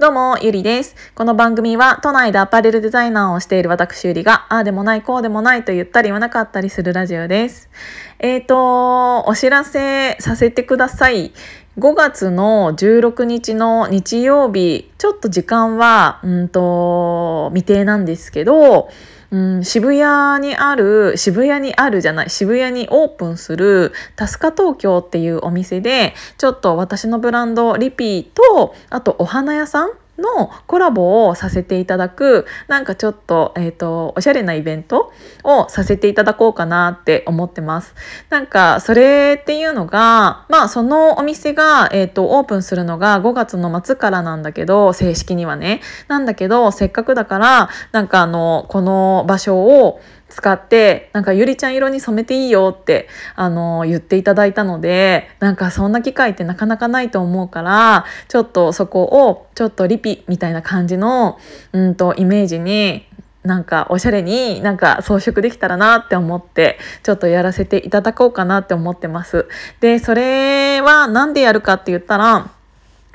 どうも、ゆりです。この番組は都内でアパレルデザイナーをしている私ゆりが、ああでもない、こうでもないと言ったり言わなかったりするラジオです。えっ、ー、と、お知らせさせてください。5月の16日の日曜日、ちょっと時間は、うんと、未定なんですけど、うん、渋谷にある渋谷にあるじゃない渋谷にオープンするタスカ東京っていうお店でちょっと私のブランドリピーとあとお花屋さんのコラボをさせていただくなんかちょっと,、えーと、おしゃれなイベントをさせていただこうかなって思ってます。なんかそれっていうのがまあそのお店が、えーとオープンするのが5月の末からなんだけど正式にはねなんだけどせっかくだからなんかあのこの場所を使ってなんかゆりちゃん色に染めていいよってあの言っていただいたのでなんかそんな機会ってなかなかないと思うからちょっとそこをちょっとリピみたいな感じのうんとイメージになんかおしゃれになんか装飾できたらなって思ってちょっとやらせていただこうかなって思ってます。でそれは何でやるかって言ったら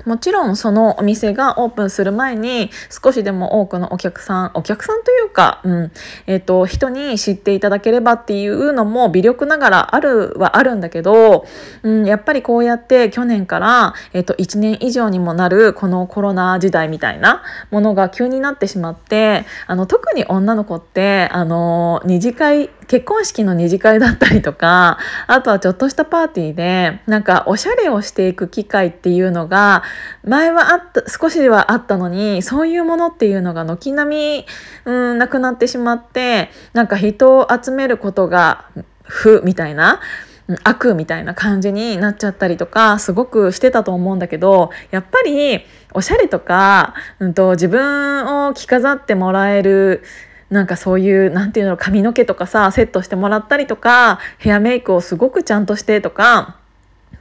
もちろんそのお店がオープンする前に少しでも多くのお客さんお客さんというか、うん。えーと、人に知っていただければっていうのも微力ながらあるはあるんだけど、うん、やっぱりこうやって去年から、えーと、1年以上にもなるこのコロナ時代みたいなものが急になってしまってあの特に女の子ってあの二次会結婚式の二次会だったりとかあとはちょっとしたパーティーでなんかおしゃれをしていく機会っていうのが前はあった少しではあったのにそういうものっていうのが軒並みうんなくなってしまってなんか人を集めることが負みたいな悪みたいな感じになっちゃったりとかすごくしてたと思うんだけどやっぱりおしゃれとか、うんと、自分を着飾ってもらえるなんかそういう何て言うの髪の毛とかさセットしてもらったりとかヘアメイクをすごくちゃんとしてとか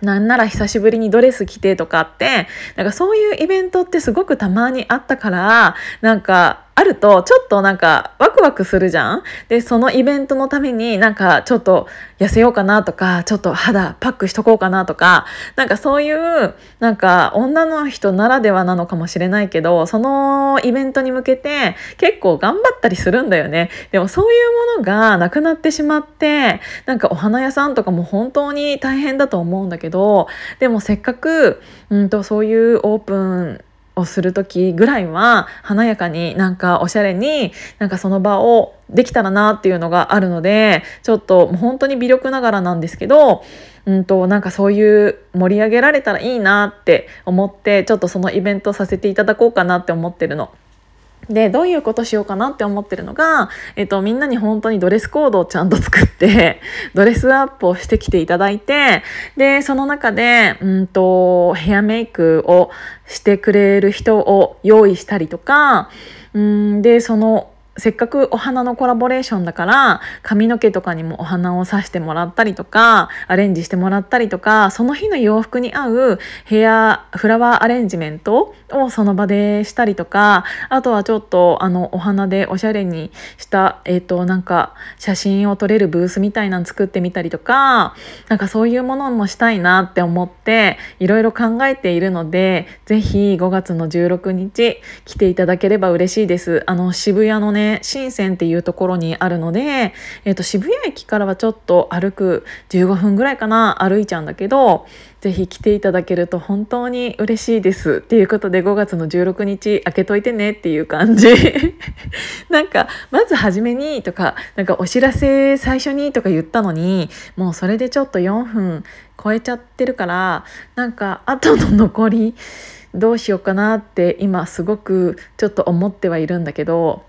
なんなら久しぶりにドレス着てとかってなんかそういうイベントってすごくたまにあったからなんかあるとちょっとなんかワクワクするじゃん？でそのイベントのためになんかちょっと痩せようかなとかちょっと肌パックしとこうかなとかなんかそういうなんか女の人ならではなのかもしれないけどそのイベントに向けて結構頑張ったりするんだよね。でもそういうものがなくなってしまってなんかお花屋さんとかも本当に大変だと思うんだけどでもせっかくうんとそういうオープンをする時ぐらいは華やかになんかおしゃれになんかその場をできたらなっていうのがあるのでちょっともう本当に微力ながらなんですけどうんとなんかそういう盛り上げられたらいいなって思ってちょっとそのイベントさせていただこうかなって思ってるの。でどういうことしようかなって思ってるのが、えっと、みんなに本当にドレスコードをちゃんと作って ドレスアップをしてきていただいてでその中で、うんと、ヘアメイクをしてくれる人を用意したりとかうんでそのせっかくお花のコラボレーションだから髪の毛とかにもお花を刺してもらったりとかアレンジしてもらったりとかその日の洋服に合うヘアフラワーアレンジメントをその場でしたりとかあとはちょっとあのお花でおしゃれにした、えーと、なんか写真を撮れるブースみたいなの作ってみたりとかなんかそういうものもしたいなって思っていろいろ考えているので是非5月の16日来ていただければ嬉しいです。あの渋谷のね深センっていうところにあるので、えーと、渋谷駅からはちょっと歩く15分ぐらいかな歩いちゃうんだけど是非来ていただけると本当に嬉しいですっていうことで5月の16日開けといてねっていう感じ。なんかまず初めにとかなんかお知らせ最初にとか言ったのにもうそれでちょっと4分超えちゃってるからなんか後の残りどうしようかなって今すごくちょっと思ってはいるんだけど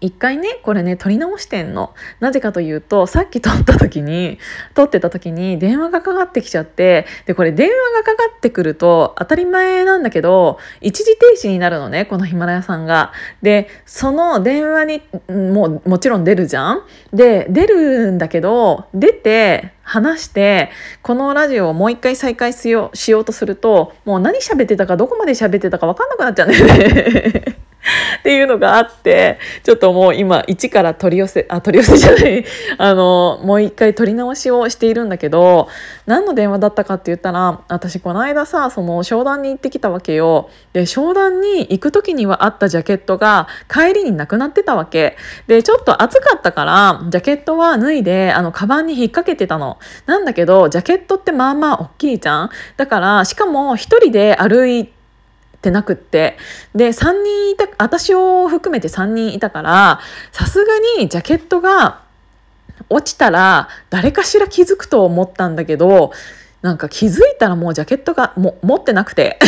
一回ねこれね撮り直してんのなぜかというとさっき撮った時に撮ってた時に電話がかかってきちゃってでこれ電話がかかってくると当たり前なんだけど一時停止になるのねこのヒマラヤさんが。でその電話にももちろん出るじゃん？で出るんだけど出て話してこのラジオをもう一回再開しようしようとするともう何喋ってたかどこまで喋ってたか分かんなくなっちゃうんだよね っていうのがあってちょっともう今一から取り寄せあ取り寄せじゃない。あのもう一回取り直しをしているんだけど何の電話だったかって言ったら私この間さその商談に行ってきたわけよ。で商談に行く時にはあったジャケットが帰りになくなってたわけ。でちょっと暑かったからジャケットは脱いであのカバンに引っ掛けてたの。なんだけどジャケットってまあまあ大きいじゃん。だからしかも一人で歩いててなくって。で3人いた私を含めて3人いたからさすがにジャケットが落ちたら誰かしら気づくと思ったんだけどなんか気づいたらもうジャケットがも持ってなくて。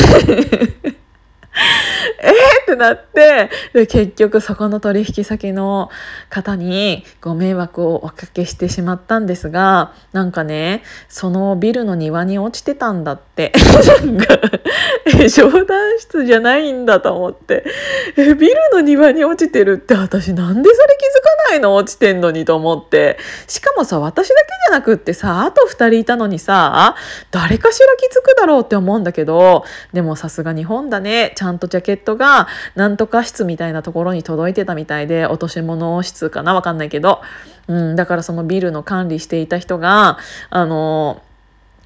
えーってなってで結局そこの取引先の方にご迷惑をおかけしてしまったんですがなんかねそのビルの庭に落ちてたんだって。なんか商談室じゃないんだと思って。えビルの庭に落ちてるって私なんでそれ気づかないの？落ちてんのにと思って。しかもさ私だけじゃなくってさあと2人いたのにさ誰かしら気づくだろうって思うんだけどでもさすが日本だね。ちゃんゃんとジャケットがなんとか室みたいなところに届いてたみたいで落とし物室かな？わかんないけど、うん、だからそのビルの管理していた人があの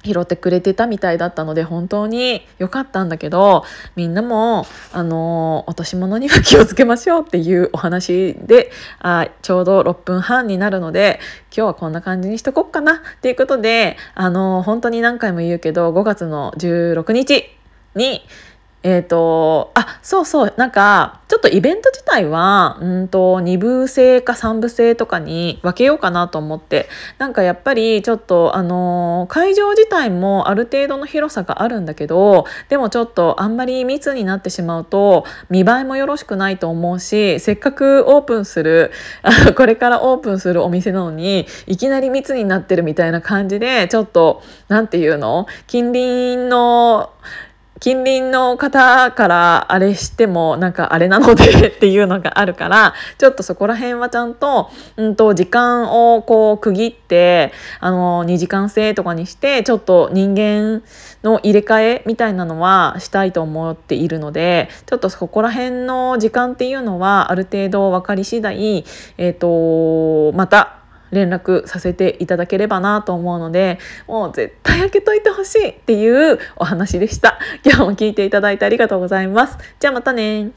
拾ってくれてたみたいだったので本当に良かったんだけどみんなもあの落とし物には気をつけましょうっていうお話であちょうど6分半になるので今日はこんな感じにしとこっかなっていうことであの本当に何回も言うけど5月の16日にえっ、ー、と、あ、そうそう、なんか、ちょっとイベント自体は、うんと、2部制か3部制とかに分けようかなと思って、なんかやっぱりちょっと、あの、会場自体もある程度の広さがあるんだけど、でもちょっとあんまり密になってしまうと、見栄えもよろしくないと思うし、せっかくオープンする、これからオープンするお店なのに、いきなり密になってるみたいな感じで、ちょっと、なんていうの近隣の、近隣の方からあれしてもなんかあれなのでっていうのがあるからちょっとそこら辺はちゃんと,、うんと、時間をこう区切ってあの2時間制とかにしてちょっと人間の入れ替えみたいなのはしたいと思っているのでちょっとそこら辺の時間っていうのはある程度分かり次第、えーとまた連絡させていただければなと思うのでもう絶対開けといてほしいっていうお話でした。今日も聞いていただいてありがとうございます。じゃあまたね。